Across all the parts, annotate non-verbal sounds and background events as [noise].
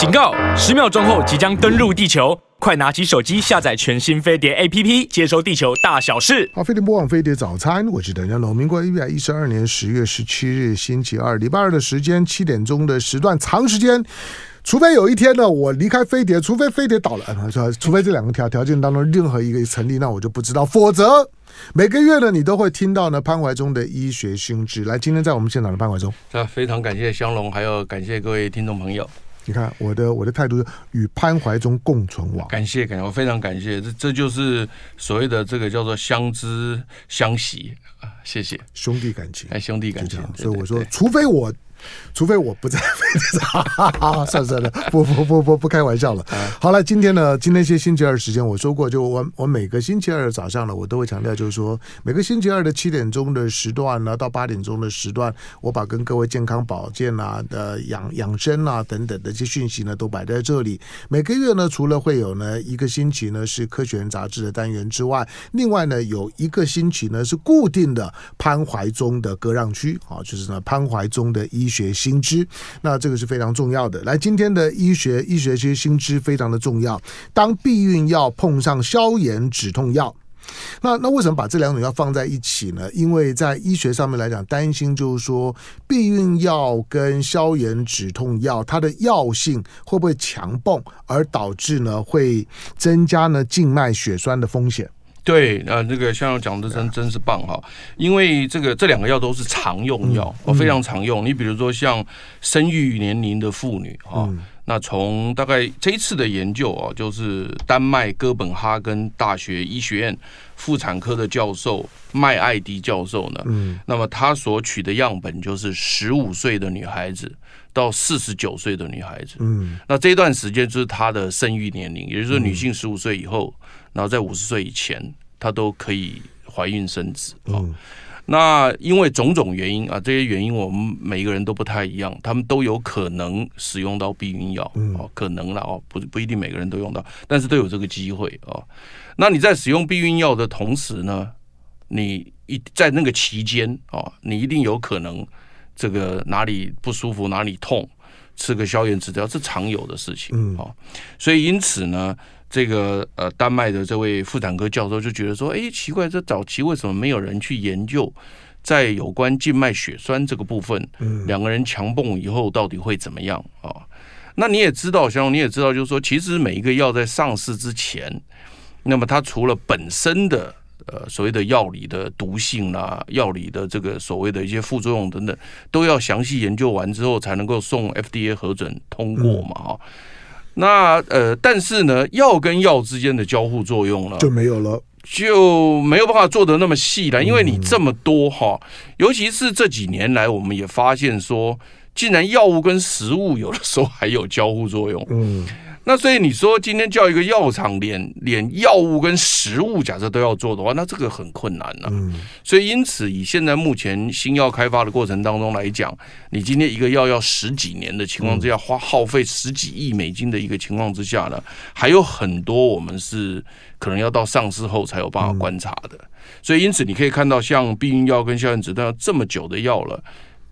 警告！十秒钟后即将登陆地球，快拿起手机下载全新飞碟 APP，接收地球大小事。好，飞碟播网飞碟早餐，我是邓家龙。民国一百一十二年十月十七日星期二，礼拜二的时间七点钟的时段，长时间。除非有一天呢，我离开飞碟，除非飞碟倒了，除非这两个条条件当中任何一个成立，那我就不知道。否则，每个月呢，你都会听到呢潘怀忠的医学新知。来，今天在我们现场的潘怀忠，那非常感谢香龙，还有感谢各位听众朋友。你看我的我的态度是与潘怀忠共存亡。感谢感谢，我非常感谢，这这就是所谓的这个叫做相知相惜啊，谢谢兄弟感情，哎兄弟感情，所以我说，除非我。除非我不在飞碟上，[laughs] 算了算了，不不不不不开玩笑了。好了，今天呢，今天是星期二时间，我说过，就我我每个星期二的早上呢，我都会强调，就是说每个星期二的七点钟的时段呢，到八点钟的时段，我把跟各位健康保健啊的养养生啊等等的一些讯息呢，都摆在这里。每个月呢，除了会有呢一个星期呢是科学人杂志的单元之外，另外呢有一个星期呢是固定的潘怀宗的割让区啊，就是呢潘怀宗的医学新知，那这个是非常重要的。来，今天的医学医学其实新知非常的重要。当避孕药碰上消炎止痛药，那那为什么把这两种药放在一起呢？因为在医学上面来讲，担心就是说避孕药跟消炎止痛药它的药性会不会强泵，而导致呢会增加呢静脉血栓的风险。对，呃，那个像讲的真真是棒哈，因为这个这两个药都是常用药，哦，非常常用。你比如说像生育年龄的妇女哈，那从大概这一次的研究啊，就是丹麦哥本哈根大学医学院妇产科的教授麦艾迪教授呢，嗯，那么他所取的样本就是十五岁的女孩子到四十九岁的女孩子，嗯，那这段时间就是她的生育年龄，也就是说女性十五岁以后。然后在五十岁以前，她都可以怀孕生子啊。嗯、那因为种种原因啊，这些原因我们每个人都不太一样，他们都有可能使用到避孕药哦，可能了哦，不不一定每个人都用到，但是都有这个机会啊。那你在使用避孕药的同时呢，你一在那个期间啊，你一定有可能这个哪里不舒服，哪里痛，吃个消炎止痛药是常有的事情啊。所以因此呢。这个呃，丹麦的这位妇产科教授就觉得说，哎，奇怪，这早期为什么没有人去研究，在有关静脉血栓这个部分，两个人强泵以后到底会怎么样啊、哦？那你也知道，小龙你也知道，就是说，其实每一个药在上市之前，那么它除了本身的呃所谓的药理的毒性啊，药理的这个所谓的一些副作用等等，都要详细研究完之后才能够送 FDA 核准通过嘛，哈、嗯。那呃，但是呢，药跟药之间的交互作用呢，就没有了，就没有办法做的那么细了，因为你这么多哈，尤其是这几年来，我们也发现说，竟然药物跟食物有的时候还有交互作用，嗯。那所以你说今天叫一个药厂连连药物跟食物假设都要做的话，那这个很困难了。嗯。所以因此以现在目前新药开发的过程当中来讲，你今天一个药要十几年的情况之下，花耗费十几亿美金的一个情况之下呢，还有很多我们是可能要到上市后才有办法观察的。所以因此你可以看到，像避孕药跟消炎止痛药这么久的药了，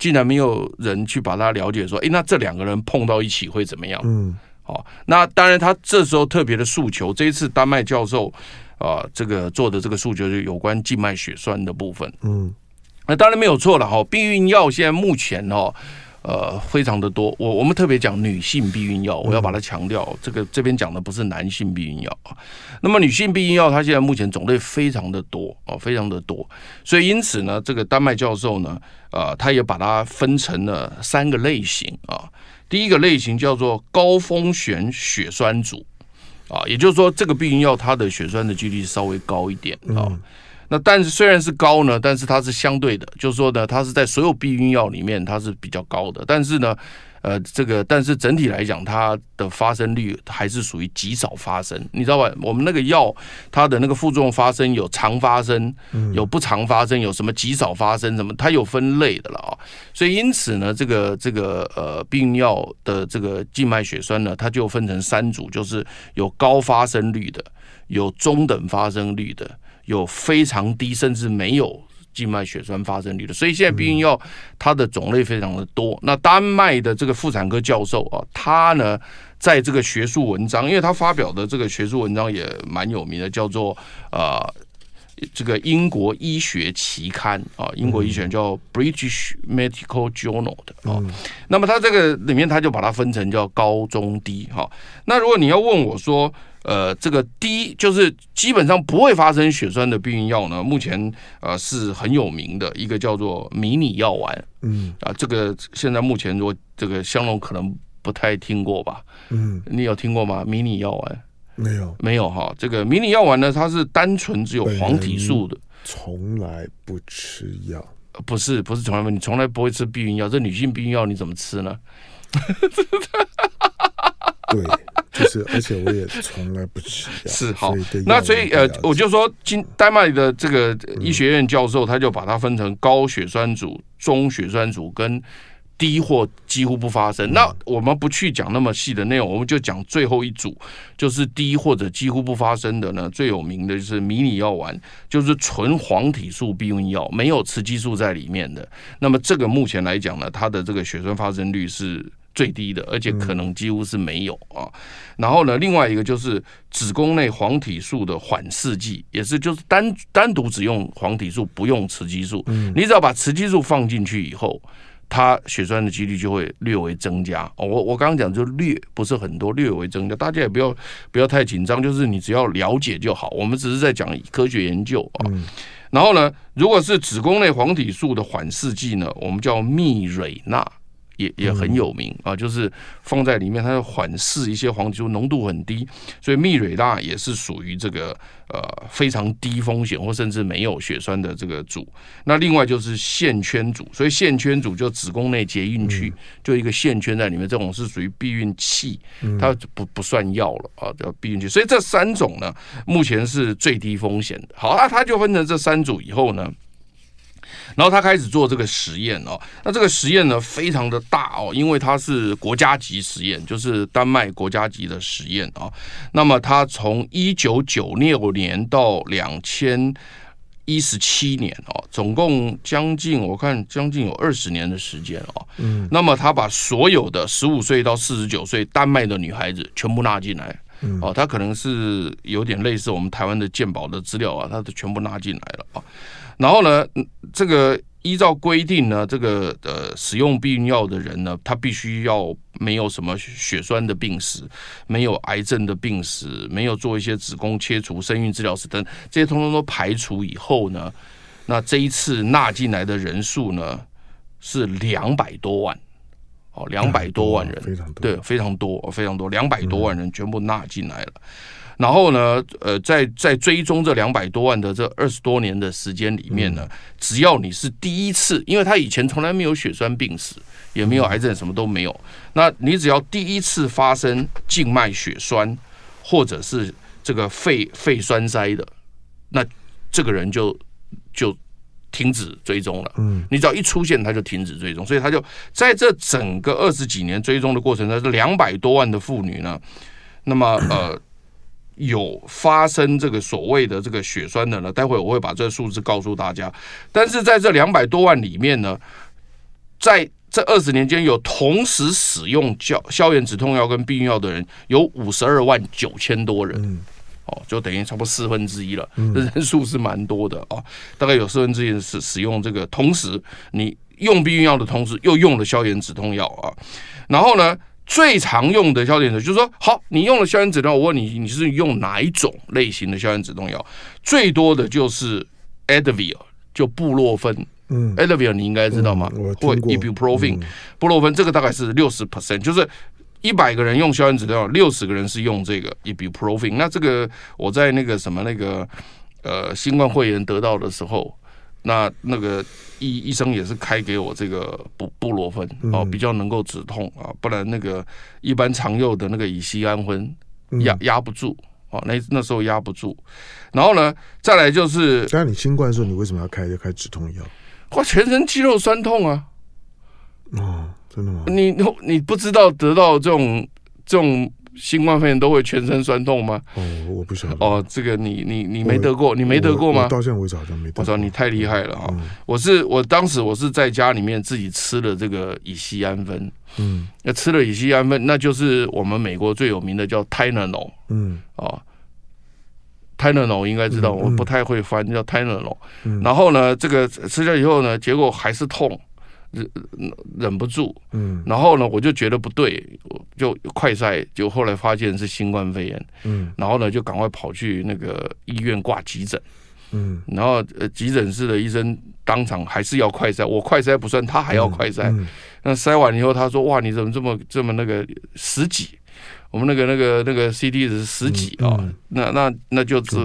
竟然没有人去把它了解说，诶，那这两个人碰到一起会怎么样？嗯。哦，那当然，他这时候特别的诉求，这一次丹麦教授啊、呃，这个做的这个诉求就是有关静脉血栓的部分。嗯，那当然没有错了哈。避孕药现在目前哈，呃，非常的多。我我们特别讲女性避孕药，我要把它强调，这个这边讲的不是男性避孕药啊。那么女性避孕药，它现在目前种类非常的多啊，非常的多。所以因此呢，这个丹麦教授呢，啊、呃，他也把它分成了三个类型啊。第一个类型叫做高风险血栓组，啊，也就是说，这个避孕药它的血栓的几率稍微高一点啊。那但是虽然是高呢，但是它是相对的，就是说呢，它是在所有避孕药里面它是比较高的，但是呢。呃，这个但是整体来讲，它的发生率还是属于极少发生，你知道吧？我们那个药，它的那个副作用发生有常发生，有不常发生，有什么极少发生，什么它有分类的了啊。所以因此呢，这个这个呃避孕药的这个静脉血栓呢，它就分成三组，就是有高发生率的，有中等发生率的，有非常低甚至没有。静脉血栓发生率的。所以现在避孕药它的种类非常的多。那丹麦的这个妇产科教授啊，他呢在这个学术文章，因为他发表的这个学术文章也蛮有名的，叫做呃。这个英国医学期刊啊，英国医学叫 British Medical Journal 的啊，那么他这个里面，他就把它分成叫高中低哈。那如果你要问我说，呃，这个低就是基本上不会发生血栓的避孕药呢，目前呃是很有名的一个叫做迷你药丸，嗯啊，这个现在目前如果这个香龙可能不太听过吧，嗯，你有听过吗？迷你药丸。没有，没有哈。这个迷你药丸呢，它是单纯只有黄体素的。从来不吃药，不是不是从来不，你从来不会吃避孕药。这女性避孕药你怎么吃呢？[laughs] 对，就是，而且我也从来不吃药。是好，那所以呃，我就说，今丹麦的这个医学院教授，他就把它分成高血栓组、中血栓组跟。低或几乎不发生，那我们不去讲那么细的内容，我们就讲最后一组，就是低或者几乎不发生的呢。最有名的就是迷你药丸，就是纯黄体素避孕药，没有雌激素在里面的。那么这个目前来讲呢，它的这个血栓发生率是最低的，而且可能几乎是没有啊。然后呢，另外一个就是子宫内黄体素的缓释剂，也是就是单单独只用黄体素，不用雌激素。你只要把雌激素放进去以后。它血栓的几率就会略微增加。我我刚刚讲就略不是很多，略微增加，大家也不要不要太紧张，就是你只要了解就好。我们只是在讲科学研究啊。然后呢，如果是子宫内黄体素的缓释剂呢，我们叫密蕊钠。也也很有名啊，就是放在里面，它要缓释一些黄体素，浓度很低，所以蜜蕊蜡也是属于这个呃非常低风险或甚至没有血栓的这个组。那另外就是线圈组，所以线圈组就子宫内结孕区，就一个线圈在里面，这种是属于避孕器，它不不算药了啊，叫避孕器。所以这三种呢，目前是最低风险的。好，那它就分成这三组以后呢。然后他开始做这个实验哦，那这个实验呢非常的大哦，因为它是国家级实验，就是丹麦国家级的实验啊。那么他从一九九六年到两千一十七年哦，总共将近我看将近有二十年的时间哦。嗯。那么他把所有的十五岁到四十九岁丹麦的女孩子全部纳进来，哦，他可能是有点类似我们台湾的鉴宝的资料啊，他都全部纳进来了啊。然后呢，这个依照规定呢，这个呃使用避孕药的人呢，他必须要没有什么血栓的病史，没有癌症的病史，没有做一些子宫切除、生育治疗史等这些，通通都排除以后呢，那这一次纳进来的人数呢是两百多万，哦，两百多万人，非常多，对，非常多，非常多，两百多万人全部纳进来了。然后呢，呃，在在追踪这两百多万的这二十多年的时间里面呢，只要你是第一次，因为他以前从来没有血栓病史，也没有癌症，什么都没有，那你只要第一次发生静脉血栓，或者是这个肺肺栓塞的，那这个人就就停止追踪了。嗯，你只要一出现，他就停止追踪，所以他就在这整个二十几年追踪的过程中，这两百多万的妇女呢，那么呃。有发生这个所谓的这个血栓的呢，待会我会把这个数字告诉大家。但是在这两百多万里面呢，在这二十年间有同时使用消消炎止痛药跟避孕药的人有五十二万九千多人，哦，就等于差不多四分之一了，这人数是蛮多的啊。大概有四分之一是使用这个，同时你用避孕药的同时又用了消炎止痛药啊，然后呢，最常用的消炎止痛，就是说，好，你用了消炎止痛药，我问你，你是用哪一种类型的消炎止痛药？最多的就是 Advil，就布洛芬。嗯，Advil 你应该知道吗？嗯、或 Ibuprofen，布洛芬这个大概是六十 percent，就是一百个人用消炎止痛药，六十个人是用这个 Ibuprofen。那这个我在那个什么那个呃新冠肺炎得到的时候。那那个医医生也是开给我这个布布洛芬哦，比较能够止痛啊，不然那个一般常用的那个乙醯胺酚压压不住哦，那那时候压不住。然后呢，再来就是，那你新冠的时候，你为什么要开开止痛药？哇，全身肌肉酸痛啊！哦，真的吗？你你不知道得到这种这种新冠肺炎都会全身酸痛吗？哦，我不晓得。哦，这个你你你没得过，你没得过吗？到现在为止好像没得过。我操，你太厉害了哈、哦！我是我当时我是在家里面自己吃了这个乙烯胺酚，嗯，那吃了乙烯胺酚，那就是我们美国最有名的叫 Tylenol，嗯，哦。Tylenol 应该知道，我不太会翻，叫 Tylenol。然后呢，这个吃下以后呢，结果还是痛，忍忍不住。嗯。然后呢，我就觉得不对，就快筛，就后来发现是新冠肺炎。嗯。然后呢，就赶快跑去那个医院挂急诊。嗯。然后呃，急诊室的医生当场还是要快筛，我快筛不算，他还要快筛。那筛完以后，他说：“哇，你怎么这么这么那个十几？”我们那个那个那个 CT 是十几啊、嗯嗯，那那那就是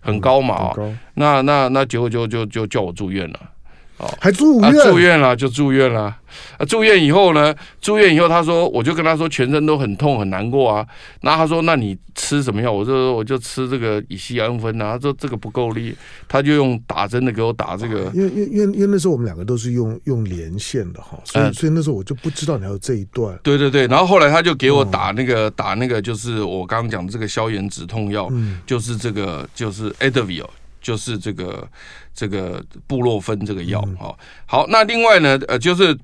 很高嘛啊，那那那结果就就就叫我住院了。哦，还住院？啊、住院了就住院了。啊，住院以后呢？住院以后，他说，我就跟他说，全身都很痛很难过啊。那他说，那你吃什么药？我说，我就吃这个乙酰胺酚啊。他说这个不够力，他就用打针的给我打这个。因为因为因为因为那时候我们两个都是用用连线的哈，所以、嗯、所以那时候我就不知道你还有这一段。对对对，然后后来他就给我打那个、哦、打那个，就是我刚刚讲的这个消炎止痛药、嗯，就是这个就是 Advil 就是这个这个布洛芬这个药啊，好，那另外呢，呃，就是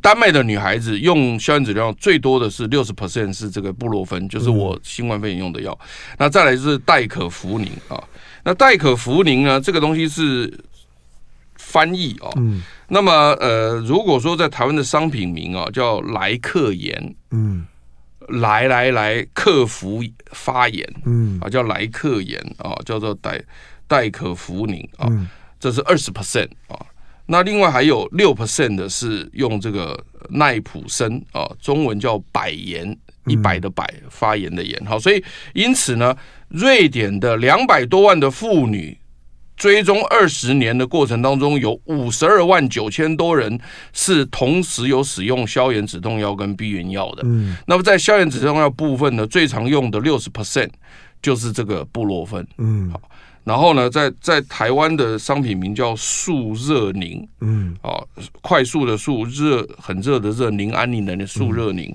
丹麦的女孩子用消炎止痛药最多的是六十 percent 是这个布洛芬，就是我新冠肺炎用的药。那再来就是代可福宁啊，那代可福宁呢，这个东西是翻译啊，那么呃，如果说在台湾的商品名啊叫莱克炎，嗯。来来来，克服发炎，嗯。啊，叫莱克炎啊，叫做代代可福宁啊，这是二十 percent 啊。那另外还有六 percent 的是用这个奈普生啊，中文叫百炎，一百的百，发炎的炎。好，所以因此呢，瑞典的两百多万的妇女。追踪二十年的过程当中，有五十二万九千多人是同时有使用消炎止痛药跟避孕药的。嗯，那么在消炎止痛药部分呢，最常用的六十 percent 就是这个布洛芬。嗯，好，然后呢，在在台湾的商品名叫速热宁。嗯，啊，快速的速，热很热的热，宁安宁的速热宁。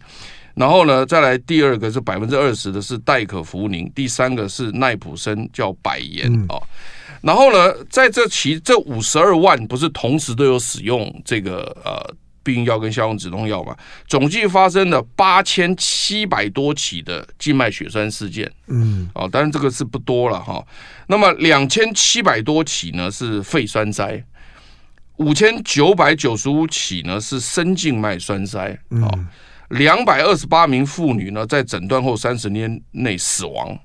然后呢，再来第二个是百分之二十的是代可福宁，第三个是奈普生叫百炎啊。然后呢，在这期这五十二万不是同时都有使用这个呃避孕药跟消炎止痛药嘛？总计发生了八千七百多起的静脉血栓事件，嗯，哦，当然这个是不多了哈。那么两千七百多起呢是肺栓塞，五千九百九十五起呢是深静脉栓塞，啊，两百二十八名妇女呢在诊断后三十年内死亡。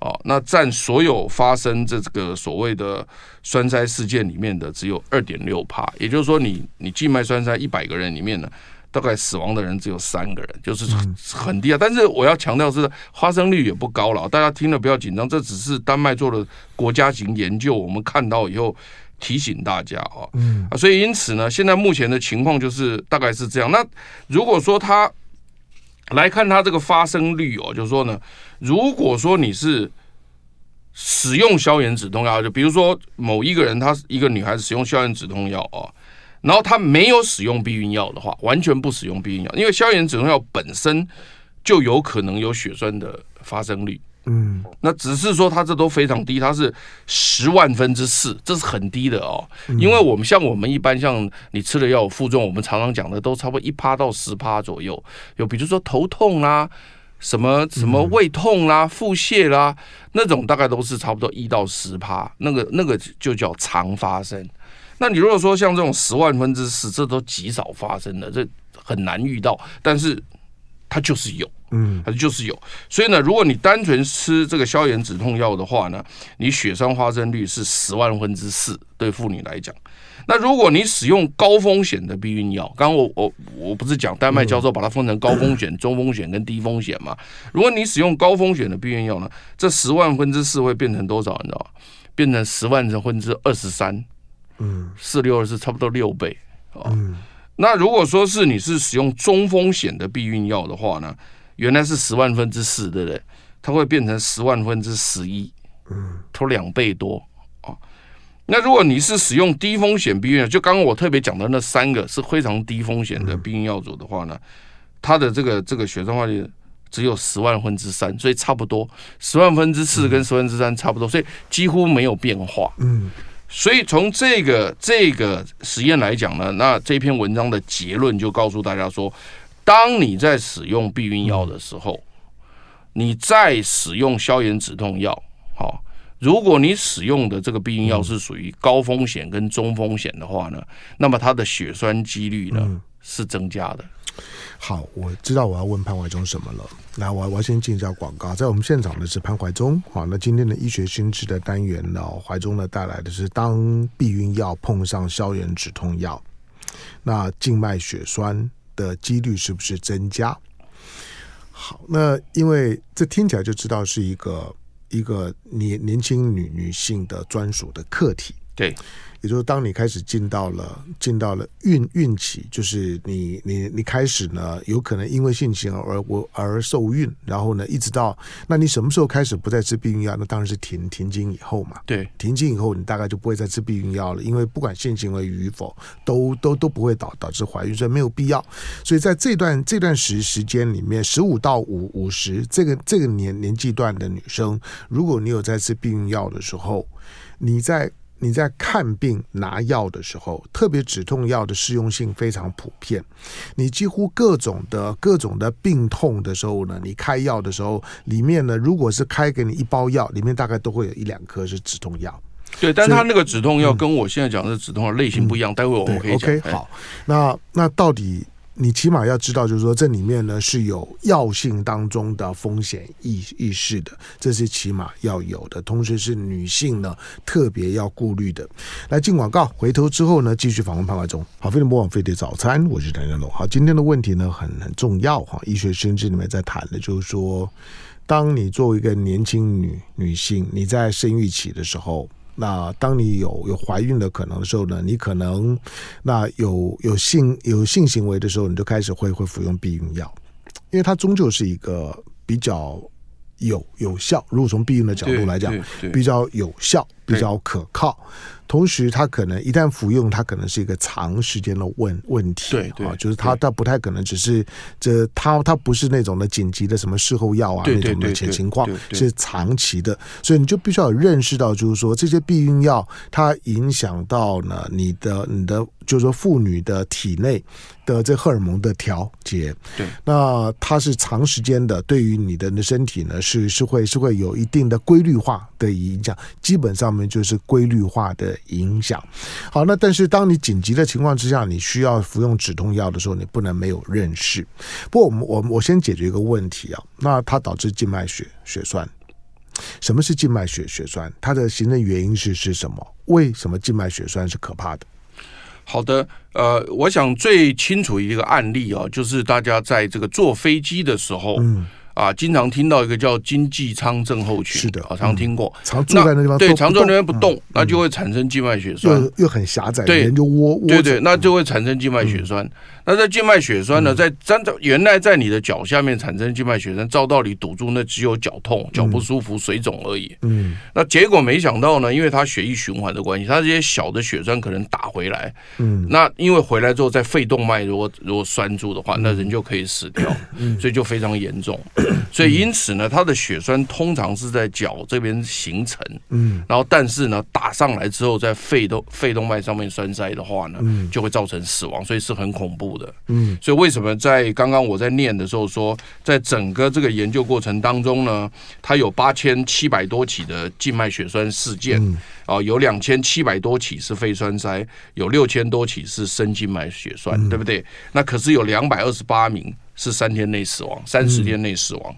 哦，那占所有发生这个所谓的栓塞事件里面的只有二点六帕，也就是说你，你你静脉栓塞一百个人里面呢，大概死亡的人只有三个人，就是很低啊。但是我要强调是发生率也不高了，大家听了不要紧张，这只是丹麦做的国家型研究，我们看到以后提醒大家啊。嗯啊，所以因此呢，现在目前的情况就是大概是这样。那如果说他来看他这个发生率哦，就是说呢。如果说你是使用消炎止痛药，就比如说某一个人，她是一个女孩子使用消炎止痛药啊，然后她没有使用避孕药的话，完全不使用避孕药，因为消炎止痛药本身就有可能有血栓的发生率。嗯，那只是说它这都非常低，它是十万分之四，这是很低的哦。因为我们像我们一般，像你吃了药负重，我们常常讲的都差不多一趴到十趴左右，有比如说头痛啦。什么什么胃痛啦、腹泻啦，那种大概都是差不多一到十趴，那个那个就叫常发生。那你如果说像这种十万分之四，这都极少发生的，这很难遇到，但是它就是有，嗯，它就是有。所以呢，如果你单纯吃这个消炎止痛药的话呢，你血栓发生率是十万分之四，对妇女来讲。那如果你使用高风险的避孕药，刚刚我我我不是讲丹麦教授把它分成高风险、中风险跟低风险嘛？如果你使用高风险的避孕药呢，这十万分之四会变成多少？你知道吗？变成十万分之二十三，嗯，四六二是差不多六倍啊。那如果说是你是使用中风险的避孕药的话呢，原来是十万分之四，对不对？它会变成十万分之十一，嗯，投两倍多啊。那如果你是使用低风险避孕药，就刚刚我特别讲的那三个是非常低风险的避孕药组的话呢，它的这个这个血栓化率只有十万分之三，所以差不多十万分之四跟十万分之三差不多，所以几乎没有变化。嗯，所以从这个这个实验来讲呢，那这篇文章的结论就告诉大家说，当你在使用避孕药的时候，你在使用消炎止痛药，好。如果你使用的这个避孕药是属于高风险跟中风险的话呢，那么它的血栓几率呢是增加的。好，我知道我要问潘怀忠什么了。来，我我要先进一下广告。在我们现场的是潘怀忠。好，那今天的医学新知的单元呢，怀忠呢带来的是当避孕药碰上消炎止痛药，那静脉血栓的几率是不是增加？好，那因为这听起来就知道是一个。一个年年轻女女性的专属的课题，对。也就是当你开始进到了进到了孕孕期，就是你你你开始呢，有可能因为性情而我而受孕，然后呢，一直到那你什么时候开始不再吃避孕药？那当然是停停经以后嘛。对，停经以后，你大概就不会再吃避孕药了，因为不管性行为与否，都都都不会导导致怀孕，所以没有必要。所以在这段这段时时间里面，十五到五五十这个这个年年纪段的女生，如果你有在吃避孕药的时候，你在。你在看病拿药的时候，特别止痛药的适用性非常普遍。你几乎各种的各种的病痛的时候呢，你开药的时候，里面呢，如果是开给你一包药，里面大概都会有一两颗是止痛药。对，但他那个止痛药跟我现在讲的止痛药类型不一样，嗯、待会我们可以讲。OK，好，那那到底？你起码要知道，就是说这里面呢是有药性当中的风险意意识的，这是起码要有的。同时是女性呢特别要顾虑的。来进广告，回头之后呢继续访问潘怀忠。好，飞碟模仿飞碟早餐，我是谭建龙。好，今天的问题呢很很重要哈，医学新知里面在谈的就是说，当你作为一个年轻女女性，你在生育期的时候。那当你有有怀孕的可能的时候呢，你可能那有有性有性行为的时候，你就开始会会服用避孕药，因为它终究是一个比较有有效。如果从避孕的角度来讲，比较有效，比较可靠。同时，它可能一旦服用，它可能是一个长时间的问问题。对对，就是它它不太可能只是这它它不是那种的紧急的什么事后药啊那种的情情况，是长期的。所以你就必须要认识到，就是说这些避孕药它影响到呢你的你的，就是说妇女的体内的这荷尔蒙的调节。对，那它是长时间的，对于你的身体呢是是会是会有一定的规律化的影响。基本上面就是规律化的。影响。好，那但是当你紧急的情况之下，你需要服用止痛药的时候，你不能没有认识。不过我们我我先解决一个问题啊，那它导致静脉血血栓。什么是静脉血血栓？它的形成原因是是什么？为什么静脉血栓是可怕的？好的，呃，我想最清楚一个案例啊，就是大家在这个坐飞机的时候，嗯。啊，经常听到一个叫经济舱症候群，是的，好常听过。常坐在那地方，对，常坐那边不动，那就会产生静脉血栓，又又很狭窄，对，就窝窝，对对，那就会产生静脉血栓。那在静脉血栓呢，在粘在原来在你的脚下面产生静脉血栓，照道理堵住，那只有脚痛、脚不舒服、水肿而已。嗯，那结果没想到呢，因为它血液循环的关系，它这些小的血栓可能打回来。嗯，那因为回来之后，在肺动脉如果如果栓住的话，那人就可以死掉。嗯，所以就非常严重。[coughs] 所以因此呢，它的血栓通常是在脚这边形成。嗯，然后但是呢，打上来之后，在肺动肺动脉上面栓塞的话呢，就会造成死亡，所以是很恐怖的。嗯，所以为什么在刚刚我在念的时候说，在整个这个研究过程当中呢，它有八千七百多起的静脉血栓事件，啊，有两千七百多起是肺栓塞，有六千多起是深静脉血栓，对不对？那可是有两百二十八名是三天内死亡，三十天内死亡。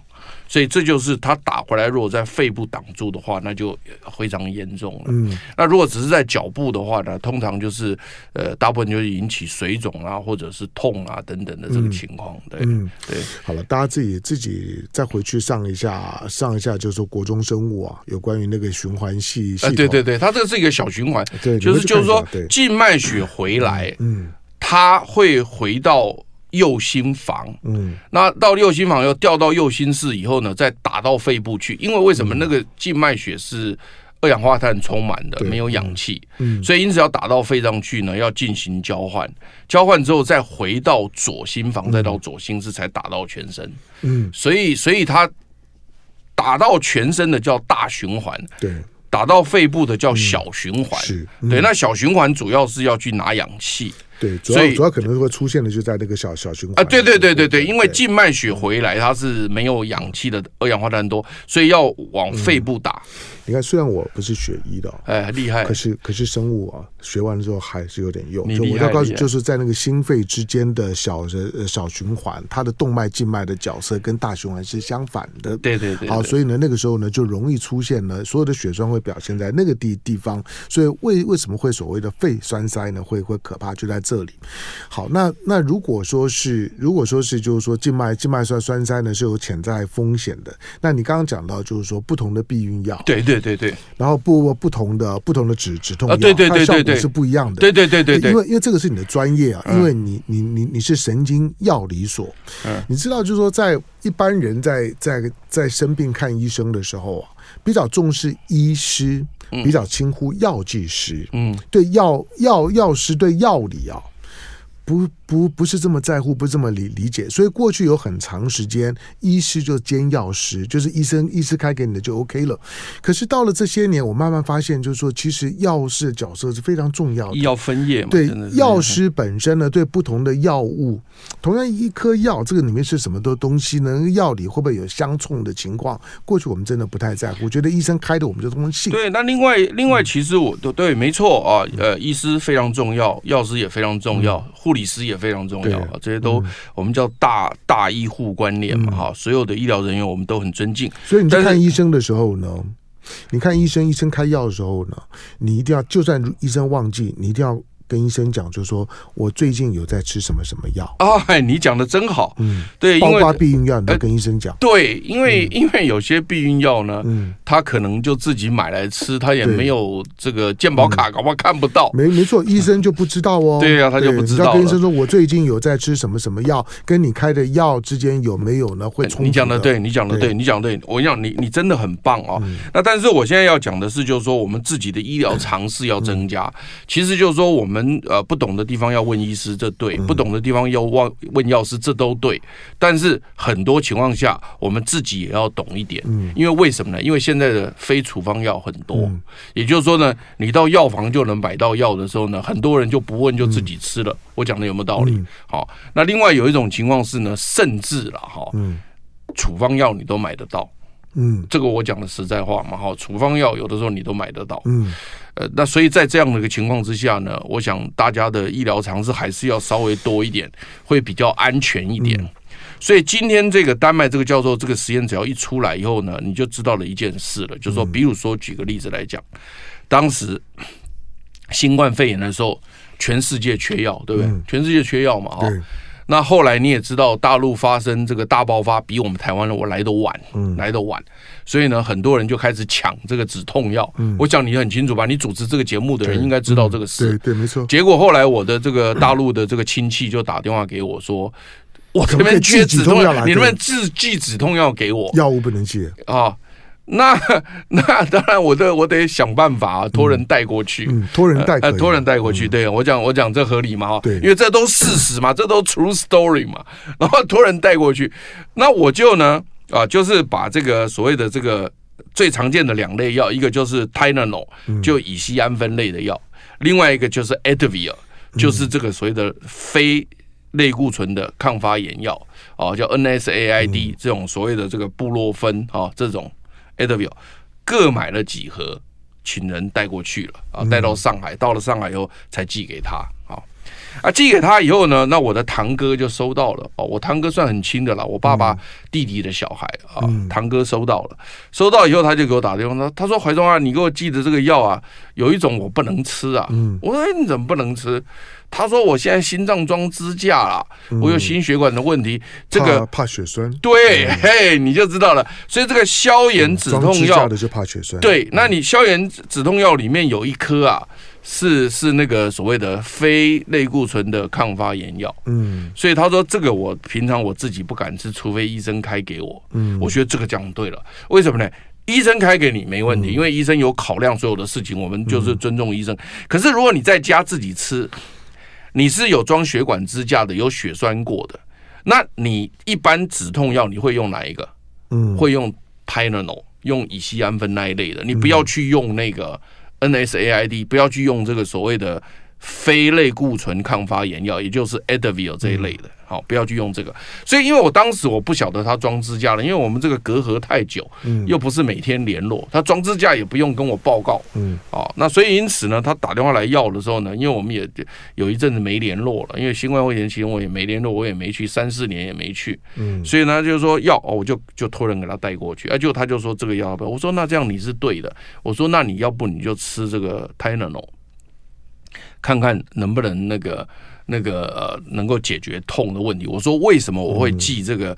所以这就是他打回来，如果在肺部挡住的话，那就非常严重了。嗯，那如果只是在脚部的话呢，通常就是呃，大部分就是引起水肿啊，或者是痛啊等等的这个情况。对，嗯，对。好了，大家自己自己再回去上一下，上一下就是说国中生物啊，有关于那个循环系系统。对对对，它这个是一个小循环，对，就是就是说静脉血回来，嗯，它会回到。右心房，嗯，那到右心房又掉到右心室以后呢，再打到肺部去。因为为什么？那个静脉血是二氧化碳充满的，对没有氧气，所以因此要打到肺上去呢，要进行交换，交换之后再回到左心房，再到左心室才打到全身。嗯，所以，所以它打到全身的叫大循环，对，打到肺部的叫小循环。是嗯。对，那小循环主要是要去拿氧气。对，主所以要主要可能会出现的就在那个小小循环啊，对对对对对，因为静脉血回来它是没有氧气的，二氧化碳多，所以要往肺部打。你看，虽然我不是学医的哦，哎，厉害可！是可是生物啊，学完了之后还是有点用。我要告诉，厉害就是在那个心肺之间的小的呃小循环，它的动脉静脉的角色跟大循环是相反的。对对对，好，所以呢，那个时候呢，就容易出现呢，所有的血栓会表现在那个地地方。所以为为什么会所谓的肺栓塞呢？会会可怕，就在这里。好，那那如果说是如果说是就是说静脉静脉栓栓塞呢是有潜在风险的，那你刚刚讲到就是说不同的避孕药，对对对对对。然后不不同的不同的止止痛药，啊对对对它的效果对对。是不一样的。对对对对对。因为因为这个是你的专业啊，嗯。因为你你你你是神经药理所，嗯。你知道就是说在一般人在在在生病看医生的时候啊，比较重视医师，比较轻忽药剂师，嗯，对药药药师对药理啊。不不不是这么在乎，不是这么理理解，所以过去有很长时间，医师就兼药师，就是医生医师开给你的就 OK 了。可是到了这些年，我慢慢发现，就是说，其实药师的角色是非常重要的医。药分业嘛，对药师本身呢，对不同的药物，同样一颗药，这个里面是什么的东西呢？药理会不会有相冲的情况？过去我们真的不太在乎，觉得医生开的我们就通信。对，那另外另外，其实我都对，没错啊，呃，医师非常重要，药师也非常重要，护理师也非常重要啊，这些都我们叫大大医护观念嘛，哈，所有的医疗人员我们都很尊敬。所以你在看医生的时候呢，你看医生，医生开药的时候呢，你一定要，就算医生忘记，你一定要跟医生讲，就是说我最近有在吃什么什么药，啊，你讲的真好，嗯，对，因包括为避孕药，你要跟医生讲，对，因为因为有些避孕药呢，嗯，他可能就自己买来吃，他也没有这个健保卡，搞不好看不到。没没错，[laughs] 医生就不知道哦，[laughs] 对呀他就不知道你要跟医生说，我最近有在吃什么什么药，跟你开的药之间有没有呢？会冲突你讲的对，你讲的对对，你讲的对，我跟你讲你你真的很棒哦。那但是我现在要讲的是，就是说我们自己的医疗常识要增加。其实就是说我们呃不懂的地方要问医师，这对；不懂的地方要问问药师，这都对。但是很多情况下，我们自己也要懂一点。因为为什么呢？因为现在的非处方药很多，也就是说呢，你到药房就能买到药的时候呢，很多人就不问就自己吃了。我讲的有没有道理？好，那另外有一种情况是呢，甚至了哈。处方药你都买得到，嗯。这个我讲的实在话嘛，哈，处方药有的时候你都买得到，嗯，呃，那所以在这样的一个情况之下呢，我想大家的医疗常识还是要稍微多一点，会比较安全一点。所以今天这个丹麦这个教授这个实验只要一出来以后呢，你就知道了一件事了，就是说，比如说举个例子来讲，当时新冠肺炎的时候，全世界缺药，对不对？全世界缺药嘛，哈。对，那后来你也知道，大陆发生这个大爆发，比我们台湾的我来得晚，来得晚，所以呢，很多人就开始抢这个止痛药。我想你很清楚吧？你主持这个节目的人应该知道这个事。对对，没错。结果后来我的这个大陆的这个亲戚就打电话给我说，[coughs] 我这边缺止痛药，你能不能寄寄止痛药给我药物不能借，啊？那 [laughs] 那当然，我得我得想办法托人带过去。嗯，托人带托人带过去，对我讲，我讲这合理嘛？哈，对。因为这都事实嘛，[laughs] 这都 true story 嘛。然后托人带过去，那我就呢，啊，就是把这个所谓的这个最常见的两类药，一个就是 Tylenol，就乙酰胺酚类的药，另外一个就是 Advil，就是这个所谓的非类固醇的抗发炎药，啊，叫 NSAID 这种所谓的这个布洛芬啊，这种 Advil 各买了几盒。请人带过去了啊，带到上海，到了上海以后才寄给他啊。啊，寄给他以后呢，那我的堂哥就收到了哦。我堂哥算很亲的了，我爸爸弟弟的小孩啊，堂哥收到了，收到以后他就给我打电话，他他说怀忠啊，你给我寄的这个药啊，有一种我不能吃啊。我说哎，你怎么不能吃？他说我现在心脏装支架了，我有心血管的问题，这个怕怕血栓，对，嘿，你就知道了。所以这个消炎止痛药的就怕血栓，对，那你消炎止痛药里面有一颗啊，是是那个所谓的非类固醇的抗发炎药，嗯所以他说这个我平常我自己不敢吃，除非医生开给我。嗯，我觉得这个讲对了，为什么呢？医生开给你没问题，因为医生有考量所有的事情，我们就是尊重医生。可是如果你在家自己吃，你是有装血管支架的，有血栓过的，那你一般止痛药你会用哪一个？嗯，会用 Tylenol，用乙酰氨酚那一类的，你不要去用那个 NSAID，不要去用这个所谓的。非类固醇抗发炎药，也就是 Advil 这一类的，好，不要去用这个。所以，因为我当时我不晓得他装支架了，因为我们这个隔阂太久，嗯，又不是每天联络，他装支架也不用跟我报告，嗯，哦，那所以因此呢，他打电话来要的时候呢，因为我们也有一阵子没联络了，因为新冠肺炎期间我也没联络，我也没去，三四年也没去，嗯，所以呢，就是说要，哦，我就就托人给他带过去，啊，就他就说这个药，我说那这样你是对的，我说那你要不你就吃这个 Tylenol。看看能不能那个那个呃能够解决痛的问题。我说为什么我会记这个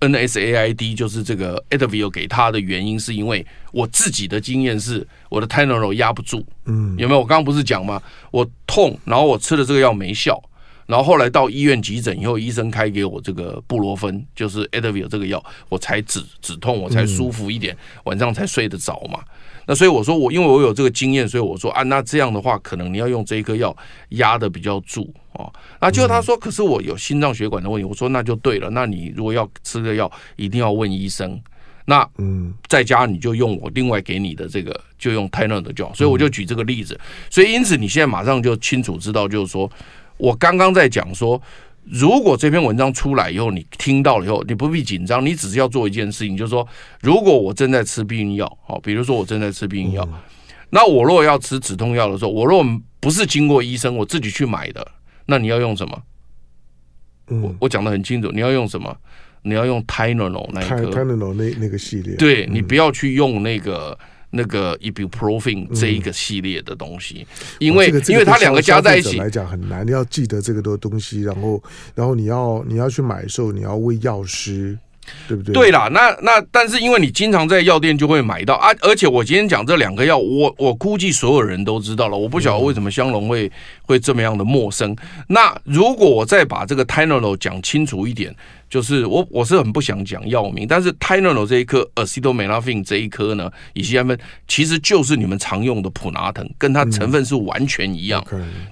NSAID，就是这个 Advil 给他的原因，是因为我自己的经验是我的 Tylenol 压不住，嗯，有没有？我刚刚不是讲吗？我痛，然后我吃了这个药没效，然后后来到医院急诊以后，医生开给我这个布洛芬，就是 Advil 这个药，我才止止痛，我才舒服一点，晚上才睡得着嘛。那所以我说我因为我有这个经验，所以我说啊，那这样的话可能你要用这一颗药压的比较住哦。那就他说，可是我有心脏血管的问题。我说那就对了，那你如果要吃个药，一定要问医生。那嗯，在家你就用我另外给你的这个，就用 Tylenol 的就好。所以我就举这个例子。所以因此你现在马上就清楚知道，就是说我刚刚在讲说。如果这篇文章出来以后，你听到了以后，你不必紧张，你只是要做一件事情，就是说，如果我正在吃避孕药，好，比如说我正在吃避孕药，那我若要吃止痛药的时候，我若不是经过医生，我自己去买的，那你要用什么？我我讲的很清楚，你要用什么？你要用 Tylenol 那一颗，Tylenol 那那个系列，对，你不要去用那个。那个 Ibuprofen 这一个系列的东西，因为因为它两个加在一起来讲很难，你要记得这个多东西，然后然后你要你要去买的时候，你要问药师，对不对？对啦，那那但是因为你经常在药店就会买到啊，而且我今天讲这两个药，我我估计所有人都知道了，我不晓得为什么香龙会会这么样的陌生。那如果我再把这个 Tylenol 讲清楚一点。就是我我是很不想讲药名，但是 Tylenol 这一颗，Acetaminophen 这一颗呢，乙酰氨酚其实就是你们常用的普拿疼，跟它成分是完全一样。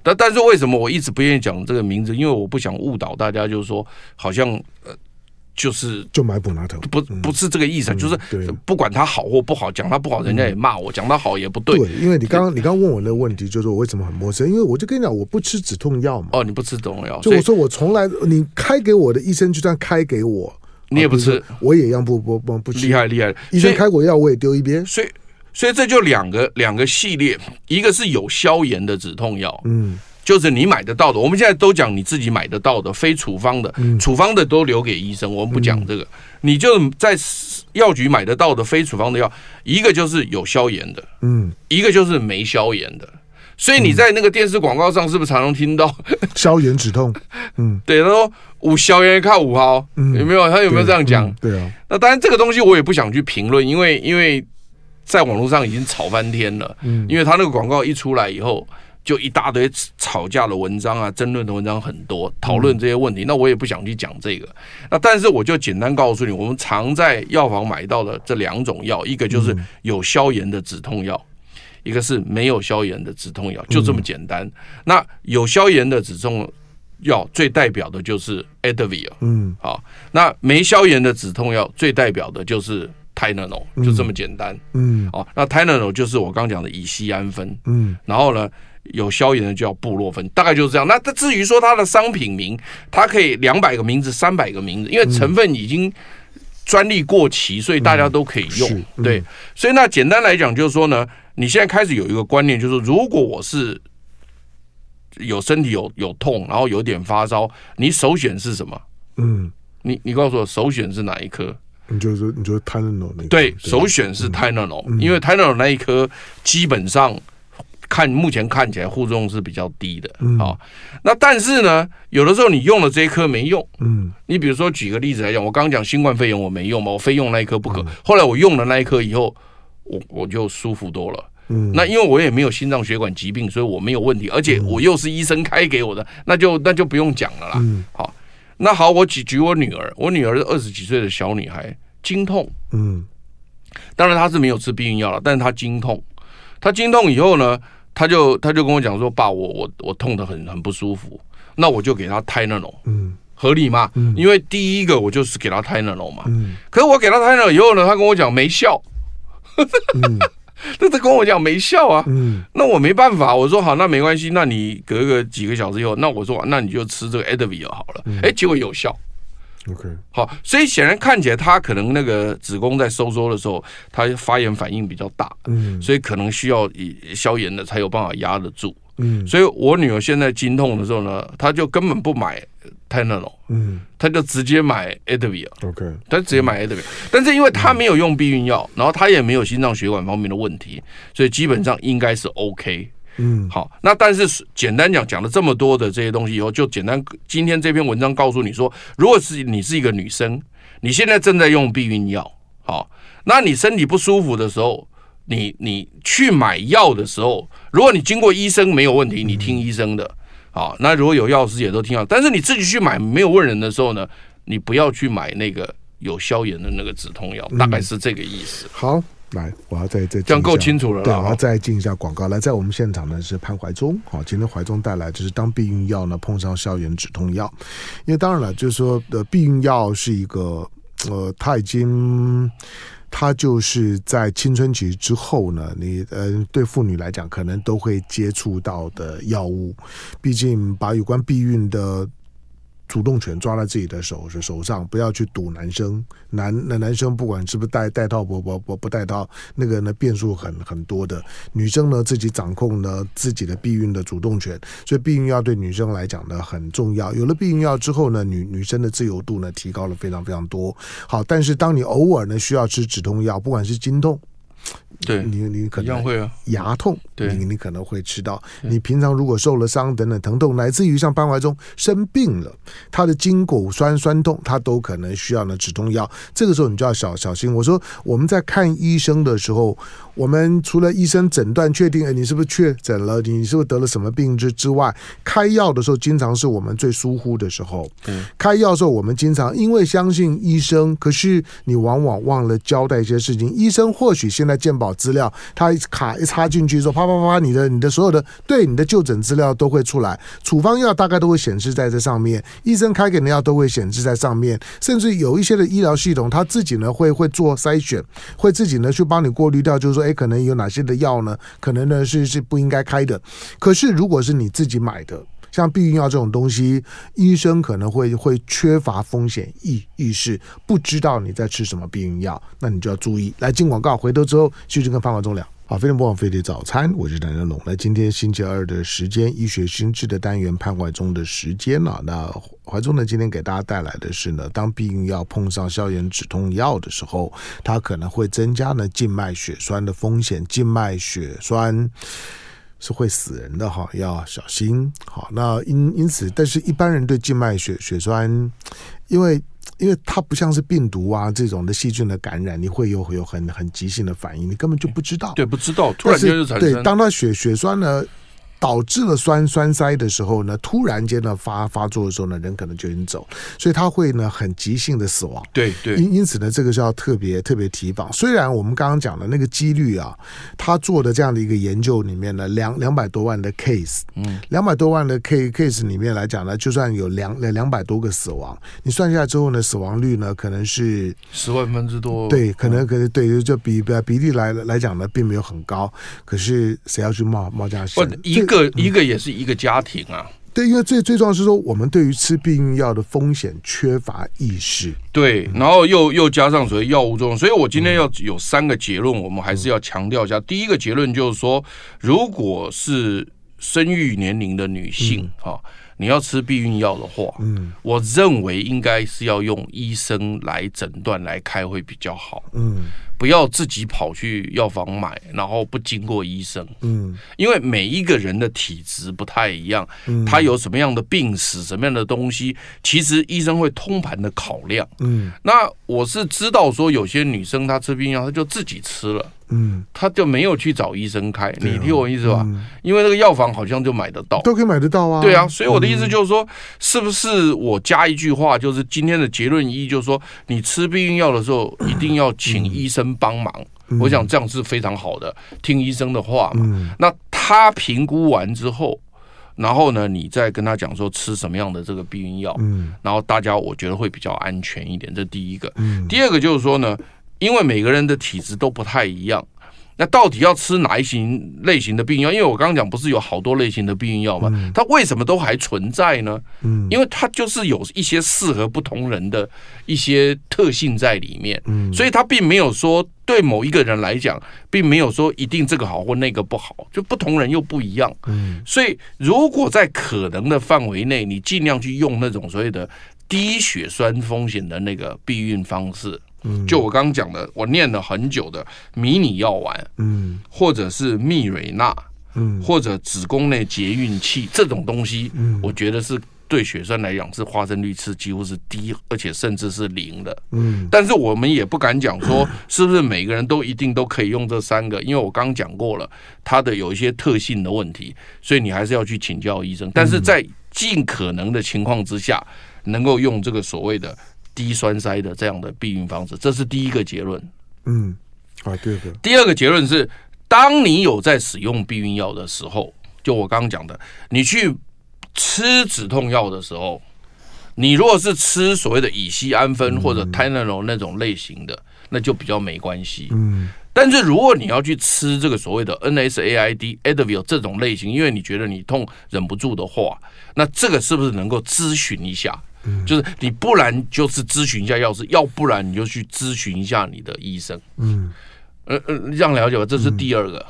但但是为什么我一直不愿意讲这个名字？因为我不想误导大家，就是说好像呃。就是就买普拿头，不不是这个意思，嗯、就是不管他好或不好，讲他不好，人家也骂我；讲他好也不对。对，因为你刚刚你刚刚问我那个问题，就是我为什么很陌生？因为我就跟你讲，我不吃止痛药嘛。哦，你不吃止痛药，就我说我从来你开给我的医生就算开给我，你也不吃，我也一样不不不不吃。厉害厉害，医生开过药我也丢一边。所以所以这就两个两个系列，一个是有消炎的止痛药，嗯。就是你买得到的，我们现在都讲你自己买得到的，非处方的，处方的都留给医生，我们不讲这个。你就在药局买得到的非处方的药，一个就是有消炎的，嗯，一个就是没消炎的。所以你在那个电视广告上是不是常常听到 [laughs] 消炎止痛？[laughs] 嗯，对，他说五消炎靠五号，有没有？他有没有这样讲？对啊。那当然这个东西我也不想去评论，因为因为在网络上已经吵翻天了。嗯，因为他那个广告一出来以后。就一大堆吵架的文章啊，争论的文章很多，讨论这些问题。那我也不想去讲这个。那但是我就简单告诉你，我们常在药房买到的这两种药，一个就是有消炎的止痛药，一个是没有消炎的止痛药，就这么简单。那有消炎的止痛药最代表的就是 Advil，嗯，好。那没消炎的止痛药最代表的就是 Tylenol，就这么简单，嗯，哦，那 Tylenol 就是我刚讲的乙酰氨酚，嗯，然后呢，有消炎的就叫布洛芬，大概就是这样。那它至于说它的商品名，它可以两百个名字、三百个名字，因为成分已经专利过期，所以大家都可以用。嗯嗯、对，所以那简单来讲就是说呢，你现在开始有一个观念，就是如果我是有身体有有痛，然后有点发烧，你首选是什么？嗯，你你告诉我首选是哪一颗？你就是你就 Tylenol 那对，对首选是 Tylenol，、嗯、因为 Tylenol 那一颗基本上。看目前看起来副作用是比较低的，嗯，好，那但是呢，有的时候你用了这一颗没用，嗯，你比如说举个例子来讲，我刚刚讲新冠肺炎我没用嘛，我非用那一颗不可，嗯，后来我用了那一颗以后，我我就舒服多了，嗯，那因为我也没有心脏血管疾病，所以我没有问题，而且我又是医生开给我的，那就那就不用讲了啦，嗯，好，那好，我举举我女儿，我女儿是二十几岁的小女孩，经痛，嗯。当然她是没有吃避孕药了，但是她经痛，他经痛以后呢，他就他就跟我讲说，爸，我我我痛得很很不舒服，那我就给他泰纳龙，嗯，合理吗？嗯，因为第一个我就是给他泰纳龙嘛，嗯，可是我给他泰纳龙以后呢，他跟我讲没效，嗯。那 [laughs] 他跟我讲没效啊，嗯，那我没办法，我说好，那没关系，那你隔个几个小时以后，那我说那你就吃这个 Advil 好了，哎，结果有效，OK，好，所以显然看起来他可能那个子宫在收缩的时候，他发炎反应比较大，嗯，所以可能需要以消炎的才有办法压得住，嗯，所以我女儿现在经痛的时候呢，她就根本不买。泰纳龙，嗯，她就直接买 Advil，OK，她直接买 Advil，但是因为她没有用避孕药，然后她也没有心脏血管方面的问题，所以基本上应该是 OK，嗯，好，那但是简单讲，讲了这么多的这些东西以后，就简单今天这篇文章告诉你说，如果是你是一个女生，你现在正在用避孕药，好，那你身体不舒服的时候，你你去买药的时候，如果你经过医生没有问题，你听医生的。好，那如果有药师也都听到，但是你自己去买没有问人的时候呢，你不要去买那个有消炎的那个止痛药，大概是这个意思。嗯、好，来，我要再再这样够清楚了。对，我要再进一下广告。来，在我们现场呢是潘怀忠。好，今天怀忠带来就是当避孕药呢碰上校园止痛药，因为当然了，就是说的避孕药是一个呃，他已经。它就是在青春期之后呢，你呃，对妇女来讲，可能都会接触到的药物，毕竟把有关避孕的。主动权抓在自己的手手上，不要去赌男生。男那男生不管是不是带带套不不不不带套，那个呢变数很很多的。女生呢自己掌控呢自己的避孕的主动权，所以避孕药对女生来讲呢很重要。有了避孕药之后呢，女女生的自由度呢提高了非常非常多。好，但是当你偶尔呢需要吃止痛药，不管是经痛。对你，你可能会啊，牙痛，对你你可能会吃到。你平常如果受了伤等等疼痛，乃至于像潘怀中生病了，他的筋骨酸酸痛，他都可能需要呢止痛药。这个时候你就要小小心。我说我们在看医生的时候，我们除了医生诊断确定，哎，你是不是确诊了，你是不是得了什么病之之外，开药的时候，经常是我们最疏忽的时候。嗯，开药的时候，我们经常因为相信医生，可是你往往忘了交代一些事情。医生或许现在健保。资料，他一卡一插进去之后，啪啪啪啪，你的你的所有的对你的就诊资料都会出来，处方药大概都会显示在这上面，医生开给的药都会显示在上面，甚至有一些的医疗系统，他自己呢会会做筛选，会自己呢去帮你过滤掉，就是说，哎，可能有哪些的药呢，可能呢是是不应该开的。可是如果是你自己买的，像避孕药这种东西，医生可能会会缺乏风险意意识，不知道你在吃什么避孕药，那你就要注意。来进广告，回头之后继续跟潘怀忠聊。好，非常不枉费的早餐，我是谭仁龙。那今天星期二的时间，医学新知的单元，潘怀忠的时间了。那怀忠呢，今天给大家带来的是呢，当避孕药碰上消炎止痛药的时候，它可能会增加呢静脉血栓的风险，静脉血栓。是会死人的哈，要小心。好，那因因此，但是一般人对静脉血血栓，因为因为它不像是病毒啊这种的细菌的感染，你会有有很很急性的反应，你根本就不知道。对，不知道，突然间就产生。对，当它血血栓呢。导致了栓栓塞的时候呢，突然间呢发发作的时候呢，人可能就已经走，所以他会呢很急性的死亡。对对，因因此呢，这个是要特别特别提防。虽然我们刚刚讲的那个几率啊，他做的这样的一个研究里面呢，两两百多万的 case，嗯，两百多万的 case case 里面来讲呢，就算有两两百多个死亡，你算下来之后呢，死亡率呢可能是十万分之多。对，可能可能对，就比比比例来来讲呢，并没有很高。可是谁要去冒冒这样险？一个一个也是一个家庭啊，对，因为最最重要是说，我们对于吃避孕药的风险缺乏意识，对，然后又又加上所谓药物作用，所以我今天要有三个结论，我们还是要强调一下。第一个结论就是说，如果是生育年龄的女性啊，你要吃避孕药的话，嗯，我认为应该是要用医生来诊断来开会比较好，嗯。不要自己跑去药房买，然后不经过医生。嗯，因为每一个人的体质不太一样，嗯，他有什么样的病史，什么样的东西，其实医生会通盘的考量。嗯，那我是知道说有些女生她吃避孕药，她就自己吃了。嗯，他就没有去找医生开。你听我意思吧？嗯，因为那个药房好像就买得到，都可以买得到啊。对啊，所以我的意思就是说，是不是我加一句话，就是今天的结论一，就是说你吃避孕药的时候一定要请医生帮忙。我想这样是非常好的，听医生的话嘛。嗯那他评估完之后，然后呢，你再跟他讲说吃什么样的这个避孕药，嗯然后大家我觉得会比较安全一点，这第一个。嗯第二个就是说呢，因为每个人的体质都不太一样。那到底要吃哪一型类型的避孕药？因为我刚刚讲不是有好多类型的避孕药嘛？它为什么都还存在呢？嗯因为它就是有一些适合不同人的一些特性在里面，嗯所以它并没有说对某一个人来讲，并没有说一定这个好或那个不好，就不同人又不一样。嗯所以如果在可能的范围内，你尽量去用那种所谓的低血栓风险的那个避孕方式。嗯。就我刚刚讲的，我念了很久的迷你药丸，嗯。或者是密蕊钠，嗯。或者子宫内节孕器这种东西，嗯。我觉得是对血栓来讲是发生率是几乎是低，而且甚至是零的。嗯。但是我们也不敢讲说 [clears throat] 是不是每个人都一定都可以用这三个，因为我刚刚讲过了，它的有一些特性的问题，所以你还是要去请教医生。但是在尽可能的情况之下，能够用这个所谓的低栓塞的这样的避孕方式，这是第一个结论。嗯，好，第二个，第二个结论是，当你有在使用避孕药的时候，就我刚刚讲的，你去吃止痛药的时候，你如果是吃所谓的乙烯氨酚或者 Tylenol 那种类型的，那就比较没关系。嗯但是如果你要去吃这个所谓的 NSAID、Advil 这种类型，因为你觉得你痛忍不住的话，那这个是不是能够咨询一下？就是你不然就是咨询一下药师，要不然你就去咨询一下你的医生。嗯呃呃，这样了解吧，这是第二个。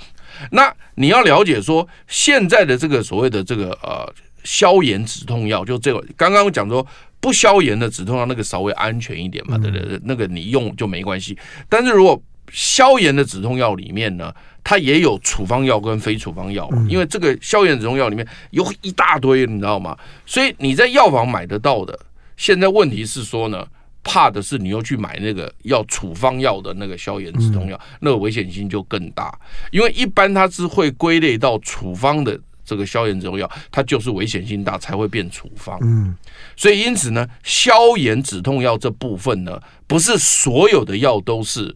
那你要了解说，现在的这个所谓的这个呃消炎止痛药，就这个刚刚我讲说不消炎的止痛药，那个稍微安全一点嘛，对不对？那个你用就没关系。但是如果消炎的止痛药里面呢，它也有处方药跟非处方药嘛，因为这个消炎止痛药里面有一大堆，你知道吗？所以你在药房买得到的，现在问题是说呢。怕的是你又去买那个要处方药的那个消炎止痛药，那个危险性就更大。因为一般它是会归类到处方的这个消炎止痛药，它就是危险性大才会变处方。嗯所以因此呢，消炎止痛药这部分呢，不是所有的药都是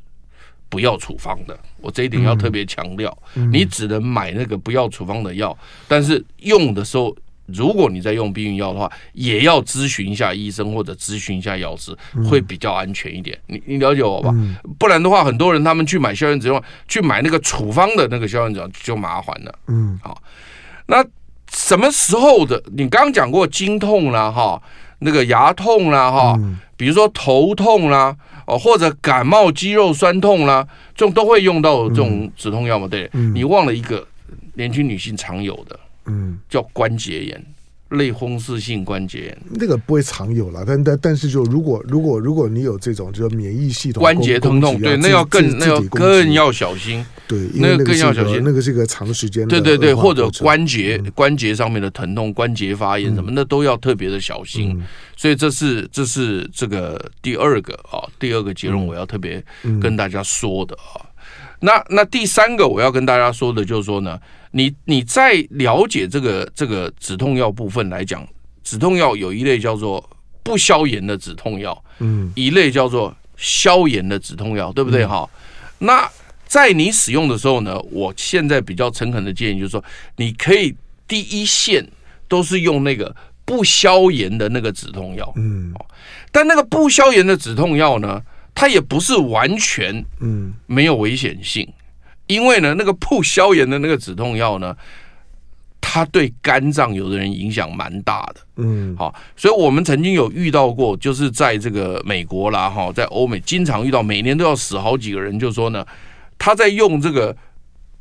不要处方的。我这一点要特别强调，你只能买那个不要处方的药，但是用的时候。如果你在用避孕药的话，也要咨询一下医生或者咨询一下药师，会比较安全一点。你你了解我吧？不然的话，很多人他们去买消炎止痛药，去买那个处方的那个消炎止痛就麻烦了。嗯好那什么时候的？你刚刚讲过经痛啦，哈，那个牙痛啦，哈，比如说头痛啦，哦，或者感冒、肌肉酸痛啦，这种都会用到这种止痛药嘛？对，你忘了一个年轻女性常有的。嗯，叫关节炎，类风湿性关节炎，那个不会常有了，但但但是就如果如果如果你有这种就是免疫系统关节疼痛，对，那要更那要更要小心，对，那个更要小心，那个是一个长时间，对对对，或者关节关节上面的疼痛、关节发炎什么，那都要特别的小心。所以这是这是这个第二个啊，第二个结论我要特别跟大家说的啊。那那第三个我要跟大家说的就是说呢，你你在了解这个这个止痛药部分来讲，止痛药有一类叫做不消炎的止痛药，嗯，一类叫做消炎的止痛药，对不对？哈？那在你使用的时候呢，我现在比较诚恳的建议就是说，你可以第一线都是用那个不消炎的那个止痛药，嗯，但那个不消炎的止痛药呢，它也不是完全嗯没有危险性，因为呢，那个不消炎的那个止痛药呢，它对肝脏有的人影响蛮大的。嗯，好，所以我们曾经有遇到过，就是在这个美国啦，哈，在欧美经常遇到，每年都要死好几个人。就说呢，他在用这个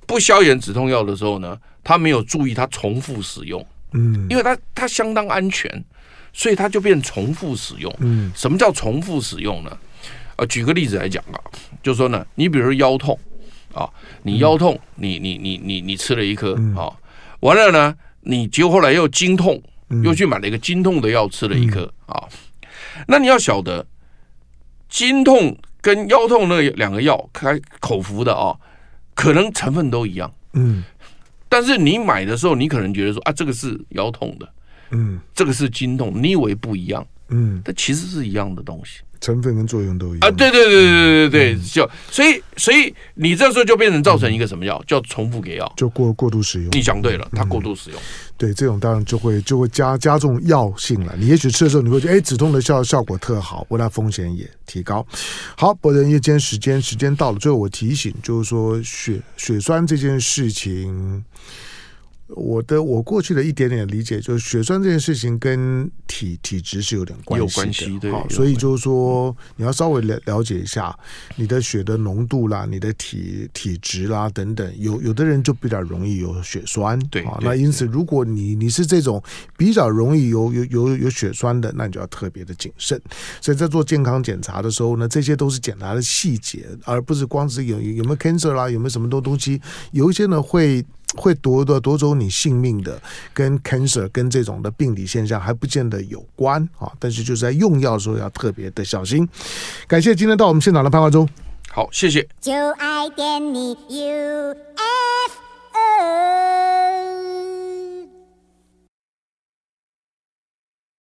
不消炎止痛药的时候呢，他没有注意他重复使用，嗯，因为他他相当安全，所以他就变重复使用。嗯，什么叫重复使用呢？啊，举个例子来讲啊，就说呢，你比如说腰痛啊，你腰痛，你你你你你吃了一颗啊，完了呢，你结果后来又经痛，又去买了一个经痛的药吃了一颗啊，那你要晓得，经痛跟腰痛那两个药开口服的啊，可能成分都一样，嗯。但是你买的时候，你可能觉得说啊，这个是腰痛的，嗯。这个是经痛，你以为不一样，嗯，但其实是一样的东西。成分跟作用都一样啊，对对对对对对对，就所以所以你这时候就变成造成一个什么药，叫重复给药，就过过度使用。你讲对了，它过度使用，对这种当然就会就会加加重药性了。你也许吃的时候你会觉得，哎，止痛的效效果特好，不过它风险也提高。好，博人夜间时间时间到了，最后我提醒就是说血血栓这件事情。我的我过去的一点点理解，就是血栓这件事情跟体体质是有点关系的，有关系对。好，所以就是说你要稍微了了解一下你的血的浓度啦，你的体体质啦等等。有有的人就比较容易有血栓，对。好，那因此如果你你是这种比较容易有有有有血栓的，那你就要特别的谨慎。所以在做健康检查的时候呢，这些都是检查的细节，而不是光是有有没有 cancer 啦，有没有什么多东西。有一些呢会。会夺夺夺走你性命的，跟 cancer 跟这种的病理现象还不见得有关啊，但是就是在用药的时候要特别的小心。感谢今天到我们现场的潘华忠，好，谢谢。就爱点你 UFO